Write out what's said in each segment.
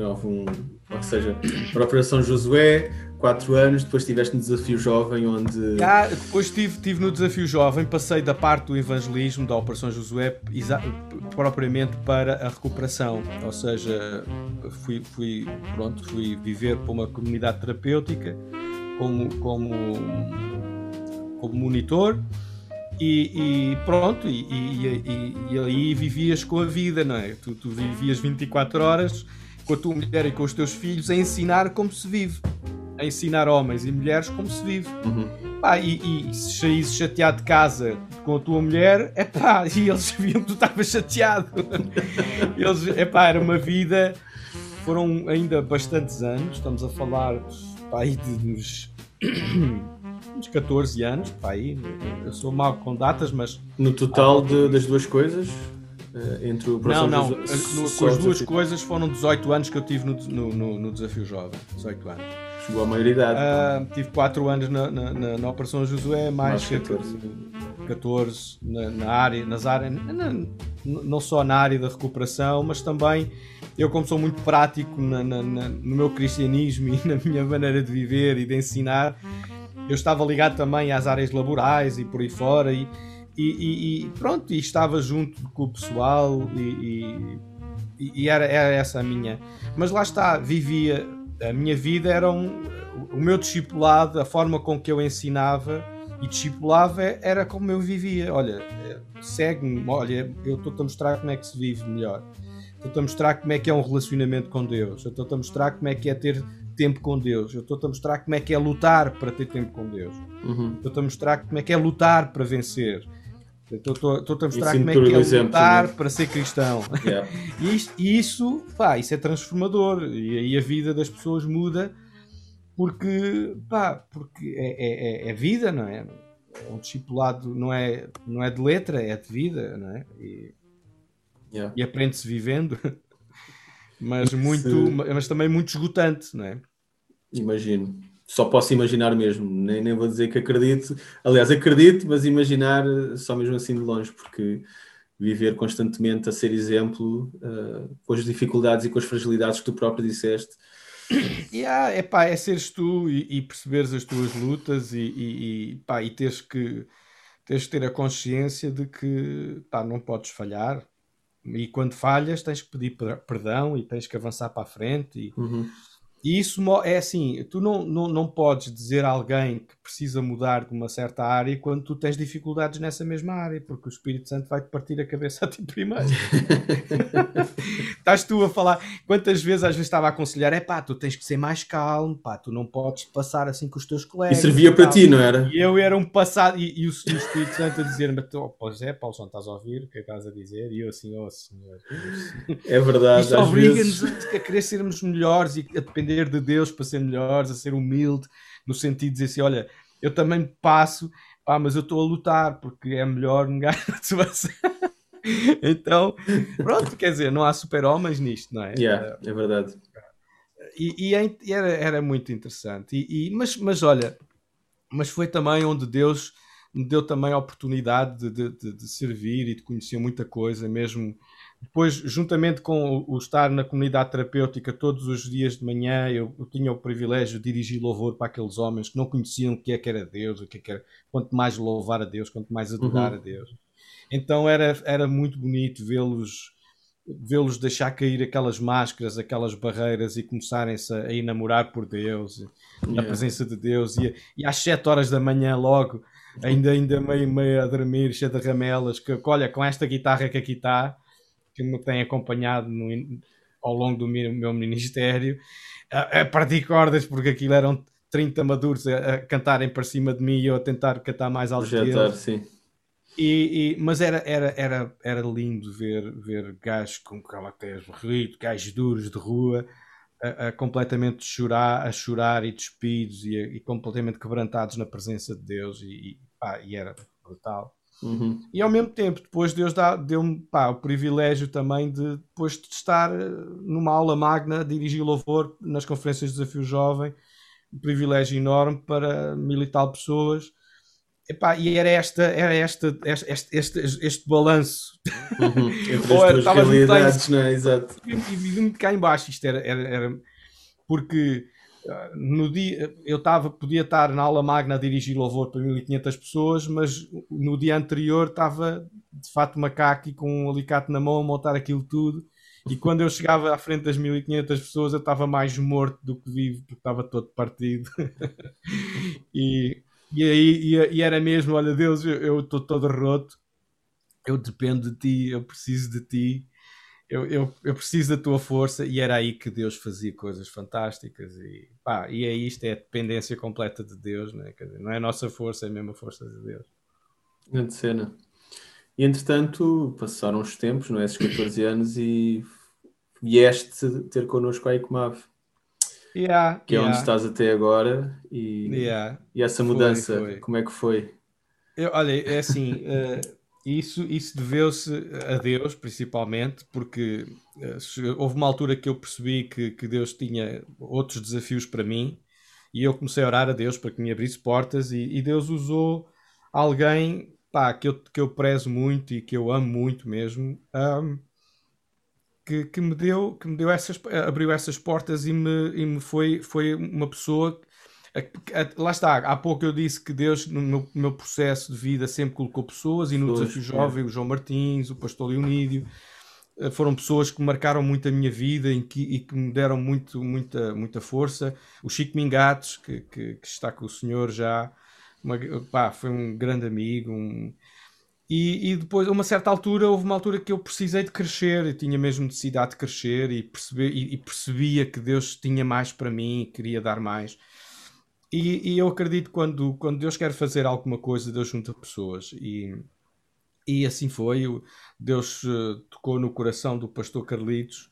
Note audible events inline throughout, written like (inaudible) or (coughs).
2009, um, ou seja, para a Operação Josué, 4 anos, depois estiveste no Desafio Jovem, onde. Ah, depois estive, estive no Desafio Jovem, passei da parte do evangelismo da Operação Josué propriamente para a recuperação, ou seja, fui, fui, pronto, fui viver para uma comunidade terapêutica como, como, como monitor e, e pronto, e, e, e, aí vivias com a vida, não é? Tu, tu vivias 24 horas com a tua mulher e com os teus filhos a ensinar como se vive, a ensinar homens e mulheres como se vive. Uhum. Pá, e, e se saísse chateado de casa com a tua mulher, é pá, (laughs) e eles viam que tu estavas chateado. (laughs) eles, é pá, era uma vida. Foram ainda bastantes anos, estamos a falar pá, aí de uns (clears throat) uns 14 anos, pá, aí, eu sou mau com datas, mas. No total de, das duas coisas? Eh, entre o Não, não, as, com as duas coisas foram 18 anos que eu tive no, no, no Desafio Jovem. 18 anos. Chegou à maioridade. Uh, tive 4 anos na, na, na, na Operação Josué, mais, mais 14, 14 na, na, área, nas áreas, não só na área da recuperação, mas também eu, como sou muito prático na, na, na, no meu cristianismo e (laughs) na minha maneira de viver e de ensinar, eu estava ligado também às áreas laborais e por aí fora e, e, e pronto, e estava junto com o pessoal e, e era, era, essa a minha. Mas lá está, vivia, a minha vida era um, o meu discipulado, a forma com que eu ensinava e discipulava era como eu vivia. Olha, segue-me, olha, eu estou-te a mostrar como é que se vive melhor. Estou-te a mostrar como é que é um relacionamento com Deus. Estou-te a mostrar como é que é ter tempo com Deus. Eu estou-te a mostrar como é que é lutar para ter tempo com Deus. Uhum. Estou-te a mostrar como é que é lutar para vencer. Estou-te a mostrar como é que é lutar né? para ser cristão. Yeah. (laughs) e, isto, isso, pá, isso é transformador. E aí a vida das pessoas muda porque, pá, porque é, é, é, é vida, não é? Um discipulado não é, não é de letra, é de vida, não é? E, yeah. e aprende-se vivendo. (laughs) mas muito mas também muito esgotante, não é? Imagino. Só posso imaginar mesmo, nem, nem vou dizer que acredito. Aliás, acredito, mas imaginar só mesmo assim de longe, porque viver constantemente a ser exemplo uh, com as dificuldades e com as fragilidades que tu próprio disseste. Yeah, epá, é seres tu e, e perceberes as tuas lutas e, e, e, pá, e teres que tens que ter a consciência de que pá, não podes falhar e quando falhas tens que pedir perdão e tens que avançar para a frente e, uhum. E isso é assim, tu não, não, não podes dizer a alguém que precisa mudar de uma certa área quando tu tens dificuldades nessa mesma área, porque o Espírito Santo vai-te partir a cabeça a ti primeiro. (laughs) Estás tu a falar, quantas vezes às vezes estava a aconselhar, é pá, tu tens que ser mais calmo, pá, tu não podes passar assim com os teus colegas. E servia para ti, não era? E eu era um passado, e, e, o, e o, Espírito Santo a dizer-me, oh, pois é, Paulo, estás a ouvir o que estás a dizer? E eu assim, oh Senhor. É verdade. Isto obriga-nos vezes... a querer sermos melhores e a depender depender de Deus para ser melhores, a ser humilde, no sentido de dizer assim: olha, eu também passo, pá, mas eu estou a lutar porque é melhor (laughs) a situação. então, pronto, quer dizer, não há super-homens nisto, não é? Yeah, é verdade. E, e, e era, era muito interessante. E, e, mas, mas olha, mas foi também onde Deus me deu também a oportunidade de, de, de, servir e de conhecer muita coisa, mesmo depois, juntamente com o, estar na comunidade terapêutica todos os dias de manhã, eu, eu, tinha o privilégio de dirigir louvor para aqueles homens que não conheciam o que é que era Deus, o que é que era, quanto mais louvar a Deus, quanto mais adorar uhum. a Deus. Então era, era muito bonito vê-los vê-los deixar cair aquelas máscaras, aquelas barreiras e começarem-se a, a enamorar por Deus, yeah. na presença de Deus. E, e às 7 horas da manhã, logo, ainda, ainda meio, meio a dormir, cheio de ramelas, que olha, com esta guitarra que aqui está que me tem acompanhado no, ao longo do meu, meu ministério, a, a partir cordas, porque aquilo eram 30 maduros a, a, cantarem para cima de mim e eu a tentar cantar mais alto Projetar, sim. E, e, mas era, era, era, era lindo ver, ver gajos com calacteias morridos, gajos duros de rua, a, a, completamente chorar, a chorar e despidos e, e, completamente quebrantados na presença de Deus e, e, pá, e era brutal. Uhum. E ao mesmo tempo, depois Deus deu-me o privilégio também de, depois de estar eh, numa aula magna, dirigir louvor nas conferências de Desafio Jovem, um privilégio enorme para mil e tal pessoas. Epá, e era esta, era esta, este, este, este, este balanço. Uhum. Entre as tuas realidades, não é? Exato. E, e cá embaixo, isto era, era, era porque no dia eu podia estar na aula magna a dirigir louvor para 1500 pessoas mas no dia anterior estava de fato macaco e com um alicate na mão a montar aquilo tudo. E quando eu chegava à frente das 1500 pessoas eu estava mais morto do que vivo porque estava todo partido. (laughs) E, e aí e, e, era mesmo olha Deus eu estou todo roto eu dependo de ti eu preciso de ti eu, eu, eu, preciso da tua força e era aí que Deus fazia coisas fantásticas e, pá, e é isto, é a dependência completa de Deus, né? Dizer, não é a nossa força, é a mesma força de Deus. Grande cena. E entretanto, passaram os tempos, não é? Esses 14 anos e vieste ter connosco a ICOMAV. Yeah, que é yeah. onde estás até agora e, yeah. e essa mudança, foi, foi. como é que foi? Eu, olha, é assim, uh, isso, isso deveu-se a Deus, principalmente, porque uh, houve uma altura que eu percebi que, que Deus tinha outros desafios para mim e eu comecei a orar a Deus para que me abrisse portas e, e Deus usou alguém pá, que, eu, que eu prezo muito e que eu amo muito mesmo, um, que, que, me deu, que me deu essas, abriu essas portas e me, e me foi, foi uma pessoa Lá está, há pouco eu disse que Deus, no meu, processo de vida, sempre colocou pessoas, e no pessoas, Desafio Jovem, é. o João Martins, o Pastor Leonídio, eh, foram pessoas que marcaram muito a minha vida e que, e que me deram muito, muita, muita força. O Chico Mingatos, que, que, que está com o senhor já, uma, pá, foi um grande amigo. Um... E, e, depois, a uma certa altura, houve uma altura que eu precisei de crescer, eu tinha mesmo necessidade de crescer e, perceber, e, e percebia que Deus tinha mais para mim, queria dar mais. E, e, eu acredito que quando, quando Deus quer fazer alguma coisa, Deus junta pessoas. E, e assim foi. Deus uh, tocou no coração do pastor Carlitos,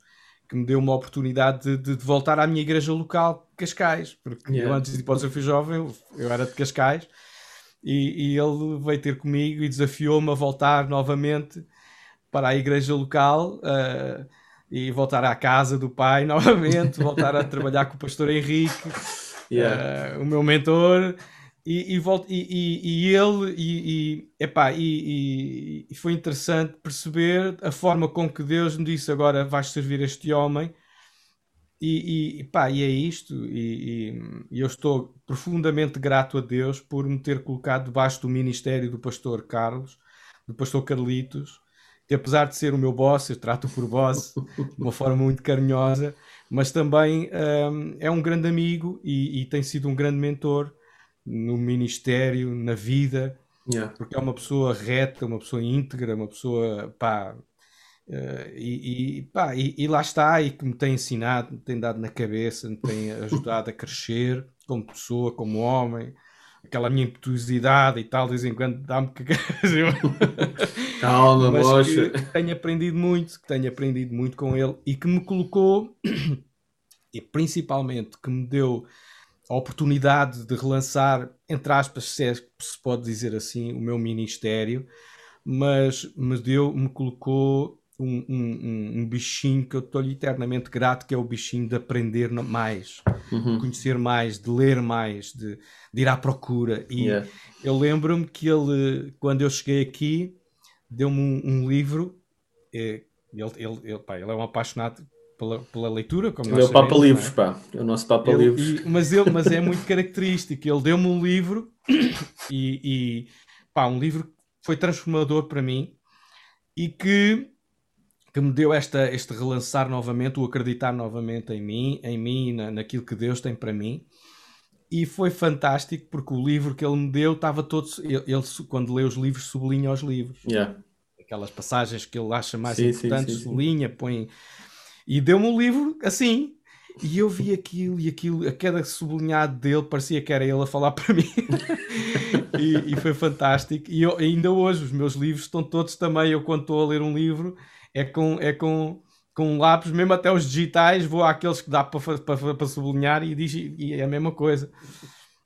que me deu uma oportunidade de, de voltar à minha igreja local, Cascais. Porque yeah. eu, antes de ir para o Desafio Jovem, eu era de Cascais. E, e ele veio ter comigo e desafiou-me a voltar novamente para a igreja local. Uh, e voltar à casa do pai (laughs) novamente, voltar a trabalhar com o pastor Henrique yeah. uh, o meu mentor, e, e, volto, e, e, e ele, e, epá, e, e, foi interessante perceber a forma com que Deus me disse: agora vais servir este homem. E, e, pá, e é isto, e, e, eu estou profundamente grato a Deus por me ter colocado debaixo do ministério do pastor Carlos, do pastor Carlitos, que apesar de ser o meu boss, eu trato por boss de uma forma muito carinhosa, mas também um, é um grande amigo e, e, tem sido um grande mentor no ministério, na vida, yeah. porque é uma pessoa reta, uma pessoa íntegra, uma pessoa pá. Uh, e, e, pá, e, e, lá está, e que me tem ensinado, me tem dado na cabeça, me tem (laughs) ajudado a crescer como pessoa, como homem, aquela minha impetuosidade e tal, de vez em quando dá-me que (laughs) Calma, mocha. Que tenho aprendido muito, que tenho aprendido muito com ele e que me colocou, (clears throat) e principalmente que me deu a oportunidade de relançar, entre aspas, se, é, se pode dizer assim, o meu ministério, mas me deu, me colocou um, um, um, bichinho que eu estou-lhe eternamente grato, que é o bichinho de aprender mais, uhum. de conhecer mais, de ler mais, de, de ir à procura. E yeah. eu lembro-me que ele, quando eu cheguei aqui, deu-me um, um, livro. É, ele, ele, ele, pá, ele é um apaixonado pela, pela leitura, como ele é o Papa sabemos, Livros, é? pá. É o nosso Papa ele, Livros. E, mas, ele, mas é muito característico. Ele deu-me um livro (coughs) e, e pá, um livro que foi transformador para mim e que, que me deu esta, este relançar novamente, o acreditar novamente em mim, em mim, na, naquilo que Deus tem para mim e foi fantástico porque o livro que ele me deu estava todo. Ele, ele quando lê os livros, sublinha os livros. Yeah. Aquelas passagens que ele acha mais sim, importantes, sim, sim, sublinha, põe. E deu-me um livro assim. E eu vi aquilo e aquilo, a cada sublinhado dele parecia que era ele a falar para mim. (laughs) e, e, foi fantástico. E eu, ainda hoje, os meus livros estão todos também. Eu, quando estou a ler um livro, é com. É com com lápis, mesmo até os digitais, vou àqueles que dá para, para, sublinhar e, diz, e é a mesma coisa.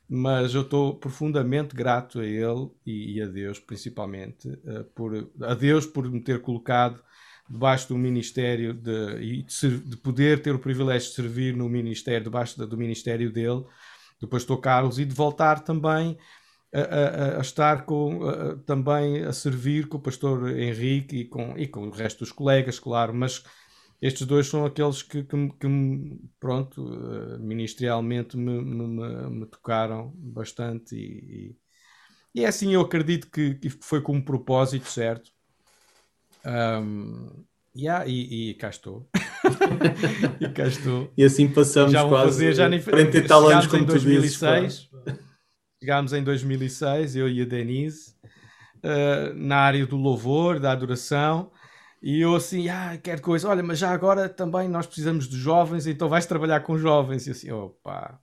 Mas eu estou profundamente grato a ele e, e a Deus, principalmente, uh, por, a Deus por me ter colocado debaixo do ministério de, e de, de, poder ter o privilégio de servir no ministério, debaixo do ministério dele, do pastor Carlos, e de voltar também a, a, a estar com, a, também a servir com o pastor Henrique e com, e com o resto dos colegas, claro, mas estes dois são aqueles que, que, que pronto, uh, ministerialmente me, me, me, tocaram bastante e, e, e, é assim, eu acredito que, que foi com um propósito certo. Um, yeah, e, e cá estou. (laughs) e cá estou. E assim passamos já quase fazer, já nem, 40 e tal anos, como em 2006. Chegámos em 2006, eu e a Denise, uh, na área do louvor, da adoração, e eu assim, ah, quero coisa, olha, mas já agora também nós precisamos de jovens, então vais trabalhar com jovens. E assim, opa,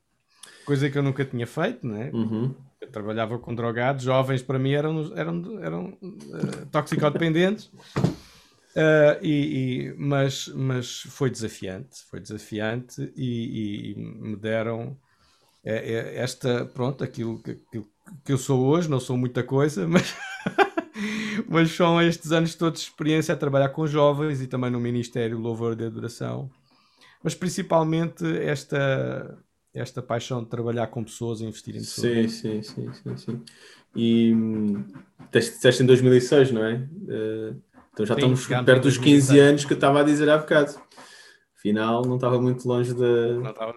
coisa que eu nunca tinha feito, né? Uhum. Eu trabalhava com drogados, jovens para mim eram, eram, eram uh, toxicodependentes. Uh, (laughs) e, e, mas, mas foi desafiante, foi desafiante e, e me deram é, é esta, pronto, aquilo que, que eu sou hoje, não sou muita coisa, (laughs) mas, mas são estes anos todos de experiência a trabalhar com jovens e também no Ministério Louvor de Adoração, mas principalmente esta, esta paixão de trabalhar com pessoas e investir em pessoas. Sim, sim, sim, sim, sim. E disseste em 2006, não é? Uh, então já sim, estamos perto dos 15 anos que eu estava a dizer há bocado. Afinal, não estava muito longe da. Não estava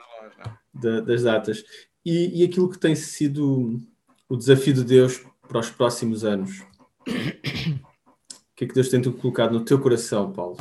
da, das datas. E, e aquilo que tem sido o desafio de Deus para os próximos anos? O que é que Deus tem colocado no teu coração, Paulo?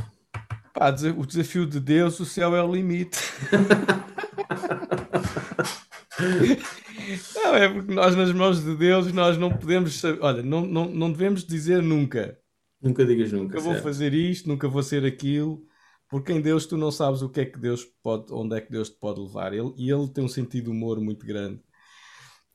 Pá, o desafio de Deus, o céu é o limite. (laughs) não, é porque nós, nas mãos de Deus, nós não podemos saber. Olha, não, não, não devemos dizer nunca. Nunca digas nunca. Nunca vou fazer isto, nunca vou ser aquilo. Porque em Deus tu não sabes o que é que Deus pode, onde é que Deus te pode levar. Ele, e ele tem um sentido de humor muito grande.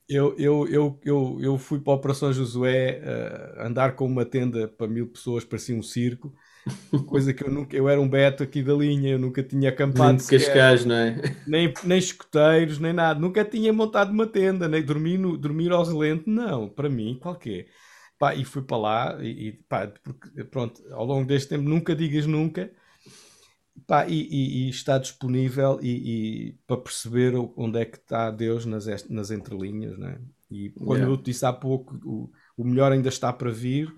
Eu, eu, eu, eu, eu fui para a Operação Josué uh, andar com uma tenda para mil pessoas, parecia um circo. (laughs) Coisa que eu nunca. Eu era um beto aqui da linha, eu nunca tinha acampado. Nem de Cascais, não é? Nem, nem escoteiros, nem nada. Nunca tinha montado uma tenda, nem dormir, no, dormir ao relento, não. Para mim, qualquer. Pá, e fui para lá e, e pá, porque, pronto, ao longo deste tempo nunca digas nunca Pá, e, e, e, está disponível e, e, para perceber onde é que está Deus nas, nas entrelinhas, né? E quando yeah. eu te disse há pouco, o, o melhor ainda está para vir.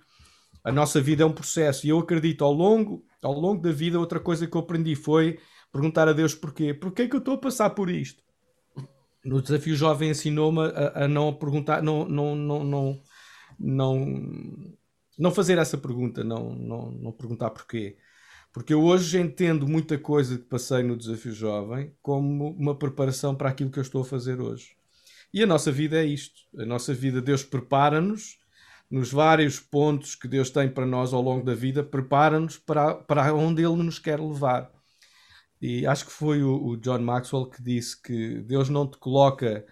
A nossa vida é um processo e eu acredito ao longo, ao longo da vida, outra coisa que eu aprendi foi perguntar a Deus porquê. Porquê é que eu estou a passar por isto? No desafio jovem ensinou-me a, a, não perguntar, não, não, não, não, não, não fazer essa pergunta, não, não, não perguntar porquê porque eu hoje entendo muita coisa que passei no Desafio Jovem como uma preparação para aquilo que eu estou a fazer hoje. E a nossa vida é isto. A nossa vida, Deus prepara-nos nos vários pontos que Deus tem para nós ao longo da vida, prepara-nos para, para onde Ele nos quer levar. E acho que foi o, o, John Maxwell que disse que Deus não te coloca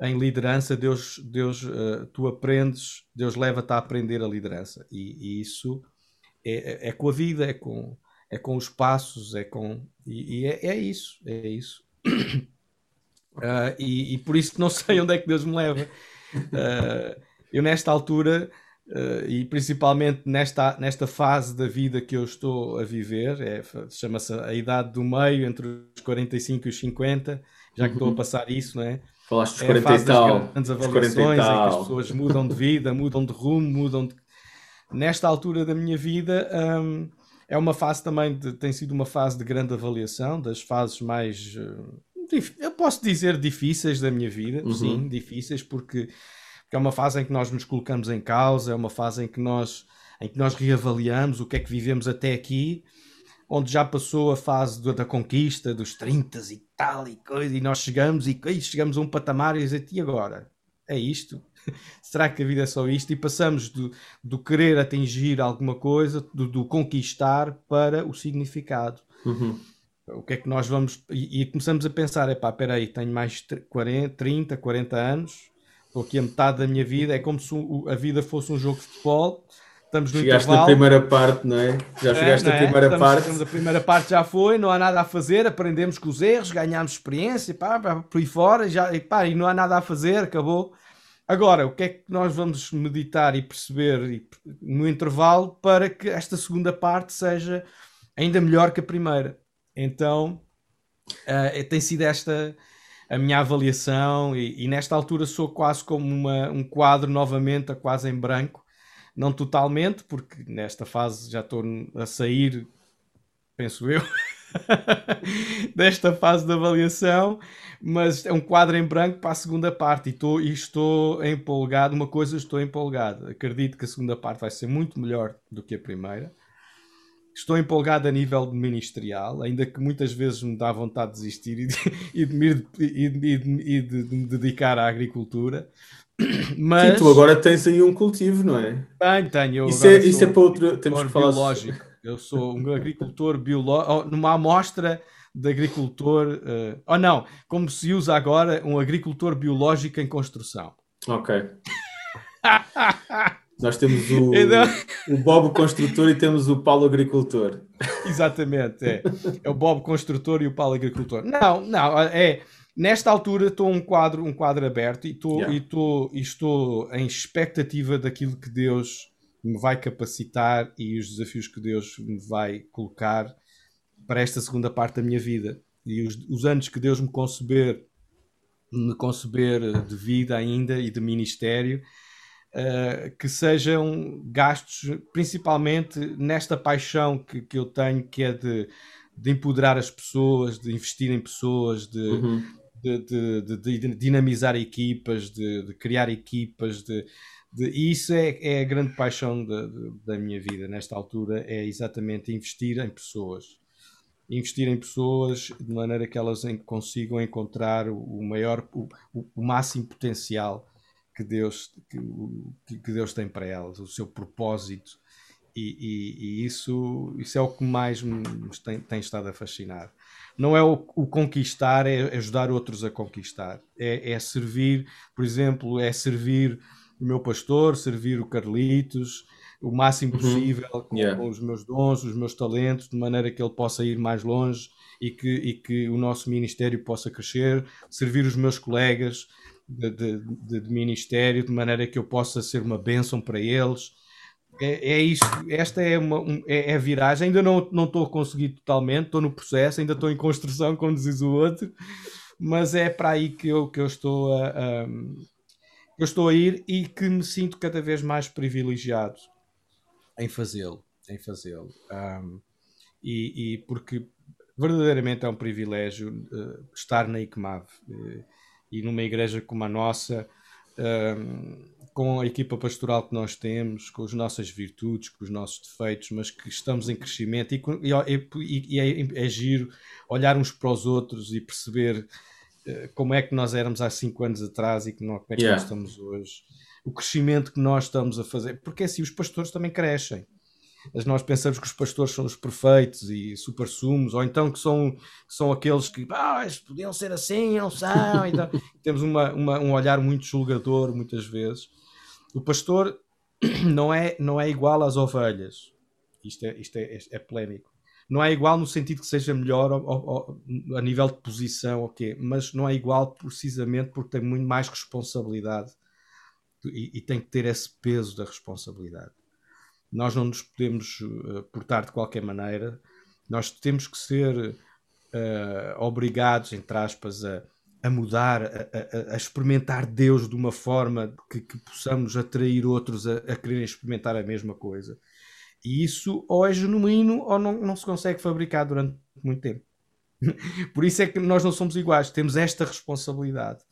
em liderança, Deus, Deus uh, tu aprendes, Deus leva-te a aprender a liderança. E, e isso é, é, é, com a vida, é com, é com os passos, é com. E, e é, é, isso, é isso. Uh, (coughs) e, e, por isso não sei onde é que Deus me leva. Uh, eu, nesta altura, uh, e principalmente nesta, nesta fase da vida que eu estou a viver, é, chama-se a idade do meio, entre os 45 e os 50, já que estou a passar isso, não é? Falaste dos é 40 e tal. grandes avaliações, em que as pessoas mudam de vida, mudam de rumo, mudam de... Nesta altura da minha vida. Um, é uma fase também, de, tem sido uma fase de grande avaliação, das fases mais, eh, eu posso dizer, difíceis da minha vida, uhum. sim, difíceis, porque, porque, é uma fase em que nós nos colocamos em causa, é uma fase em que nós, em que nós reavaliamos o que é que vivemos até aqui, onde já passou a fase do, da conquista, dos 30 e tal e coisa, e nós chegamos e, e chegamos a um patamar e dizer, e agora? É isto? (laughs) será que a vida é só isto? E passamos do, do querer atingir alguma coisa, do, do conquistar, para o significado. Uhum. O que é que nós vamos. E, e começamos a pensar: é pá, espera aí, tenho mais 40, 30, 40 anos, estou aqui a metade da minha vida, é como se a vida fosse um jogo de futebol. Estamos no Chegaste intervalo. na primeira parte, não é? Já é, chegaste na é? primeira estamos, parte. Estamos, a primeira parte já foi, não há nada a fazer, aprendemos com os erros, ganhámos experiência, pá, pá, por aí fora, já, e, pá, e não há nada a fazer, acabou. Agora, o que é que nós vamos meditar e perceber no intervalo para que esta segunda parte seja ainda melhor que a primeira? Então, uh, tem sido esta, a minha avaliação e, e, nesta altura sou quase como uma, um quadro novamente, quase em branco. Não totalmente, porque nesta fase já estou a sair, penso eu, (laughs) desta fase de avaliação, mas é um quadro em branco para a segunda parte e estou, e estou empolgado. Uma coisa, estou empolgado. Acredito que a segunda parte vai ser muito melhor do que a primeira. Estou empolgado a nível ministerial, ainda que muitas vezes me dá vontade de desistir e de, (laughs) e de, e de, e de, de me dedicar à agricultura. Mas... Sim, tu agora tens aí um cultivo, não é? Tenho, tenho. Isso é, isso é para outro. Temos que falar. Biológico. Eu sou um agricultor biológico. Numa amostra de agricultor. Uh, ou não, como se usa agora, um agricultor biológico em construção. Ok. (laughs) Nós temos o, então... o Bob Construtor e temos o Paulo Agricultor. Exatamente, é. É o Bob Construtor e o Paulo Agricultor. Não, não, é. Nesta altura estou um quadro, um quadro aberto e estou, yeah. e estou, e estou em expectativa daquilo que Deus me vai capacitar e os desafios que Deus me vai colocar para esta segunda parte da minha vida. E os, os anos que Deus me conceber, me conceber de vida ainda e de ministério, uh, que sejam gastos principalmente nesta paixão que, que eu tenho, que é de, de empoderar as pessoas, de investir em pessoas, de, uhum. De, de, de, dinamizar equipas, de, criar equipas, de, e isso é, é a grande paixão da minha vida nesta altura, é exatamente investir em pessoas. Investir em pessoas de maneira que elas consigam encontrar o maior, o, o máximo potencial que Deus, que, que Deus tem para elas, o seu propósito. E, e, e, isso, isso é o que mais me tem, tem estado a fascinar. Não é o, o conquistar, é ajudar outros a conquistar. É, é, servir, por exemplo, é servir o meu pastor, servir o Carlitos, o máximo uhum. possível uhum. com, yeah. com, os meus dons, os meus talentos, de maneira que ele possa ir mais longe e que, e que o nosso ministério possa crescer, servir os meus colegas, de, de, de, ministério, de maneira que eu possa ser uma bênção para eles. É, é isso, esta é, uma, um, é, é, viragem. Ainda não, não estou a conseguir totalmente, estou no processo, ainda estou em construção, como diz o outro, mas é para aí que eu, que eu estou a, a eu estou a ir e que me sinto cada vez mais privilegiado em fazê-lo, em fazê-lo. Um, e, e, porque verdadeiramente é um privilégio uh, estar na ICMAV. Uh, e numa igreja como a nossa, com a equipa pastoral que nós temos, com as nossas virtudes, com os nossos defeitos, mas que estamos em crescimento e, e, e é, é, giro olhar uns para os outros e perceber uh, como é que nós éramos há cinco anos atrás e que não, como é que yeah. nós estamos hoje. O crescimento que nós estamos a fazer, porque assim os pastores também crescem nós pensamos que os pastores são os perfeitos e super sumos, ou então que são, que são aqueles que ah, podiam ser assim, não são. Então, (laughs) temos uma, uma, um olhar muito julgador muitas vezes. O pastor (clears throat) não é, não é igual às ovelhas. Isto é, isto é, é polémico. Não é igual no sentido que seja melhor ou, ou, a nível de posição, ok, mas não é igual precisamente porque tem muito mais responsabilidade e, e tem que ter esse peso da responsabilidade nós não nos podemos uh, portar de qualquer maneira, nós temos que ser uh, obrigados, entre aspas, a, a mudar, a, a, a, experimentar Deus de uma forma que, que possamos atrair outros a, a quererem experimentar a mesma coisa. E isso ou é genuíno ou não, não se consegue fabricar durante muito tempo. (laughs) Por isso é que nós não somos iguais, temos esta responsabilidade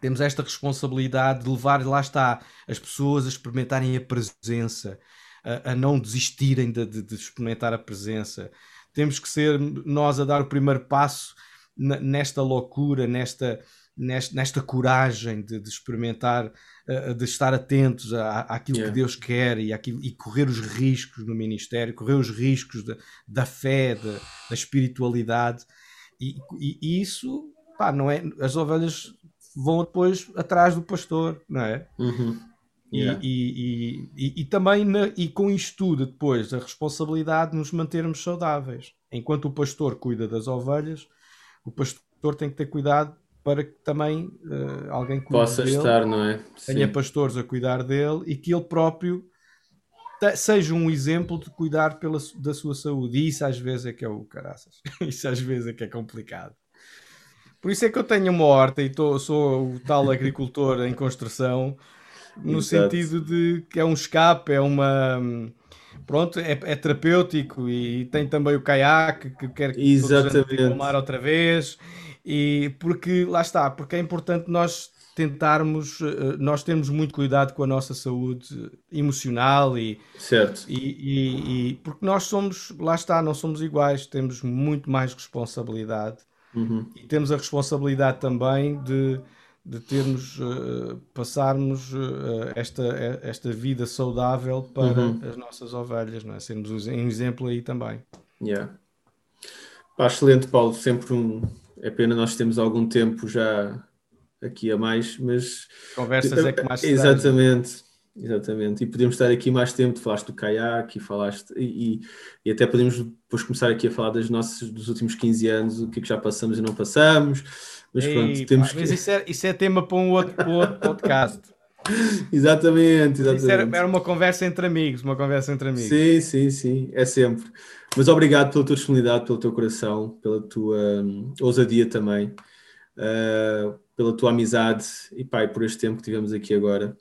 temos esta responsabilidade de levar, lá está, as pessoas a experimentarem a presença, a, a não desistirem de, de, de, experimentar a presença. Temos que ser nós a dar o primeiro passo nesta loucura, nesta, nesta, nesta coragem de, de experimentar, de estar atentos à, àquilo yeah. que Deus quer e, àquilo, e correr os riscos no ministério, correr os riscos da, da fé, da, da espiritualidade. E, e, e, isso, pá, não é. As ovelhas vão depois atrás do pastor, não é? Uhum. Yeah. E, e, e, e, também na, e com isto tudo depois a responsabilidade de nos mantermos saudáveis. Enquanto o pastor cuida das ovelhas, o pastor tem que ter cuidado para que também uh, alguém cuide possa dele, estar, não é? Tenha pastores a cuidar dele e que ele próprio seja um exemplo de cuidar pela, da sua saúde. E isso às vezes é que é o caraças. (laughs) isso às vezes é que é complicado. Por isso é que eu tenho uma horta e tô, sou o tal agricultor em construção, no Exato. sentido de que é um escape, é uma. Pronto, é, é terapêutico e tem também o caiaque que quer que Exatamente. todos mar outra vez. E porque lá está, porque é importante nós tentarmos, eh, nós temos muito cuidado com a nossa saúde emocional e, certo. E, e, e, porque nós somos, lá está, não somos iguais, temos muito mais responsabilidade uhum. e temos a responsabilidade também de, de termos, uh, passarmos uh, esta, esta vida saudável para uhum. as nossas ovelhas, não é? sermos um exemplo aí também. Yeah. Pá, excelente, Paulo, sempre um. É pena nós temos algum tempo já aqui a mais, mas. Conversas é que mais Exatamente, exatamente. E podemos estar aqui mais tempo, falaste do caiaque e falaste. E, e, até podemos depois começar aqui a falar das nossas, dos últimos 15 anos, o que, é que já passamos e não passamos. Mas Ei, pronto, temos pá, que... Mas isso é, isso é tema para um outro, para outro podcast. (laughs) exatamente, exatamente. Era, era, uma conversa entre amigos, uma conversa entre amigos. Sim, sim, sim, é sempre. Mas obrigado pela tua disponibilidade, pelo teu coração, pela tua um, ousadia também. Uh, pela tua amizade e pai por este tempo que tivemos aqui agora.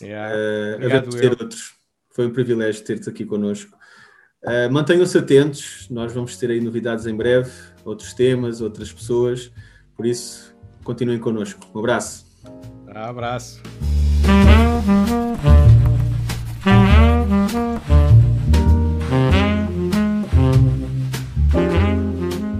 Yeah. Uh, Obrigado, ter outros. Foi um privilégio ter-te aqui connosco. Uh, Mantenham-se atentos, nós vamos ter aí novidades em breve, outros temas, outras pessoas. Por isso, continuem connosco. Um abraço. Um abraço.